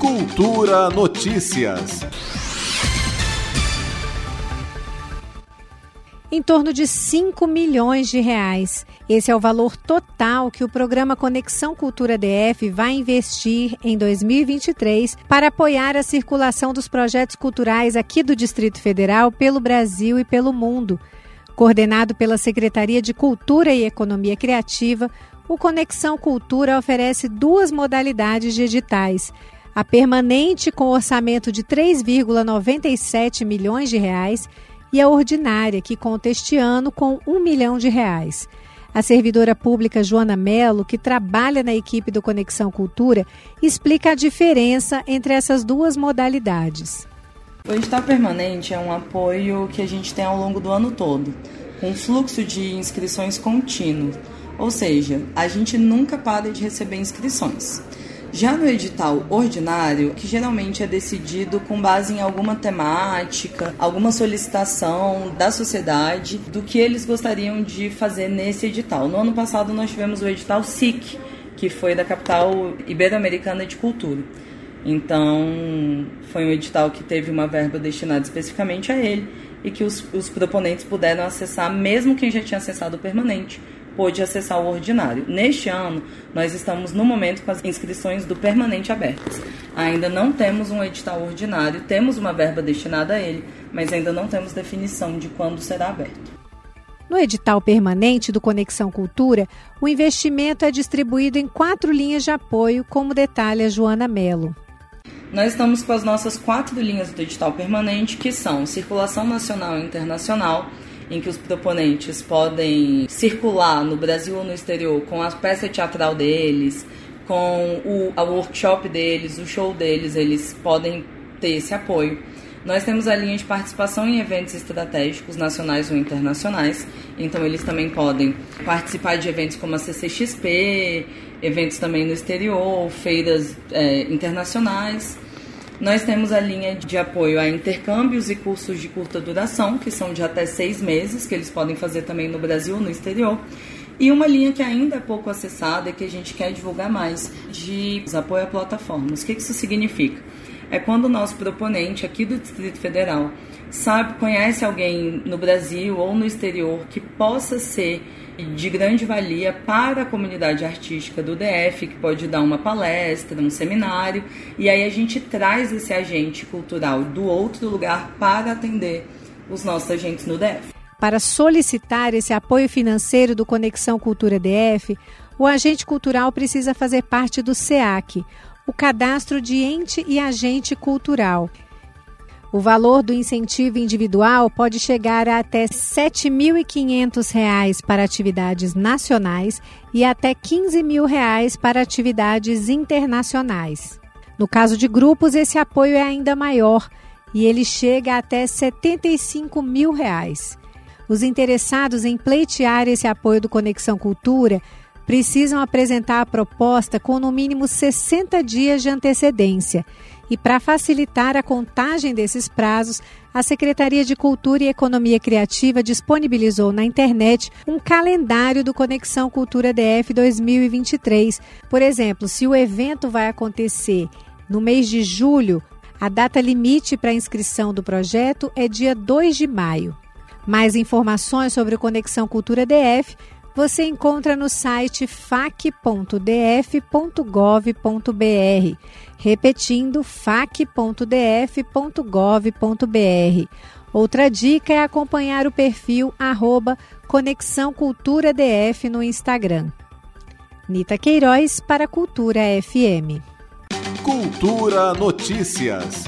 Cultura Notícias. Em torno de 5 milhões de reais. Esse é o valor total que o programa Conexão Cultura DF vai investir em 2023 para apoiar a circulação dos projetos culturais aqui do Distrito Federal pelo Brasil e pelo mundo. Coordenado pela Secretaria de Cultura e Economia Criativa, o Conexão Cultura oferece duas modalidades de editais a permanente com orçamento de 3,97 milhões de reais e a ordinária, que conta este ano com 1 milhão de reais. A servidora pública Joana Mello, que trabalha na equipe do Conexão Cultura, explica a diferença entre essas duas modalidades. O edital permanente é um apoio que a gente tem ao longo do ano todo, com fluxo de inscrições contínuo, ou seja, a gente nunca para de receber inscrições. Já no edital ordinário, que geralmente é decidido com base em alguma temática, alguma solicitação da sociedade do que eles gostariam de fazer nesse edital. No ano passado nós tivemos o edital SIC, que foi da capital ibero-americana de cultura. Então, foi um edital que teve uma verba destinada especificamente a ele e que os, os proponentes puderam acessar, mesmo quem já tinha acessado o permanente, pôde acessar o ordinário. Neste ano, nós estamos no momento com as inscrições do permanente abertas. Ainda não temos um edital ordinário, temos uma verba destinada a ele, mas ainda não temos definição de quando será aberto. No edital permanente do Conexão Cultura, o investimento é distribuído em quatro linhas de apoio, como detalha Joana Mello. Nós estamos com as nossas quatro linhas do edital permanente, que são circulação nacional e internacional, em que os proponentes podem circular no Brasil ou no exterior com a peça teatral deles, com o a workshop deles, o show deles, eles podem ter esse apoio. Nós temos a linha de participação em eventos estratégicos nacionais ou internacionais, então eles também podem participar de eventos como a CCXP, eventos também no exterior, feiras é, internacionais. Nós temos a linha de apoio a intercâmbios e cursos de curta duração, que são de até seis meses, que eles podem fazer também no Brasil ou no exterior. E uma linha que ainda é pouco acessada e que a gente quer divulgar mais, de apoio a plataformas. O que isso significa? É quando o nosso proponente aqui do Distrito Federal sabe, conhece alguém no Brasil ou no exterior que possa ser de grande valia para a comunidade artística do DF, que pode dar uma palestra, um seminário, e aí a gente traz esse agente cultural do outro lugar para atender os nossos agentes no DF. Para solicitar esse apoio financeiro do Conexão Cultura DF, o agente cultural precisa fazer parte do SEAC, o Cadastro de Ente e Agente Cultural o valor do incentivo individual pode chegar a até R$ 7.500 para atividades nacionais e até 15 mil reais para atividades internacionais. No caso de grupos, esse apoio é ainda maior e ele chega até 75 mil reais. Os interessados em pleitear esse apoio do Conexão Cultura precisam apresentar a proposta com no mínimo 60 dias de antecedência e para facilitar a contagem desses prazos, a Secretaria de Cultura e Economia Criativa disponibilizou na internet um calendário do Conexão Cultura DF 2023. Por exemplo, se o evento vai acontecer no mês de julho, a data limite para inscrição do projeto é dia 2 de maio. Mais informações sobre o Conexão Cultura DF você encontra no site fac.df.gov.br. Repetindo, fac.df.gov.br. Outra dica é acompanhar o perfil arroba Conexão Cultura DF no Instagram. Nita Queiroz para Cultura FM. Cultura Notícias.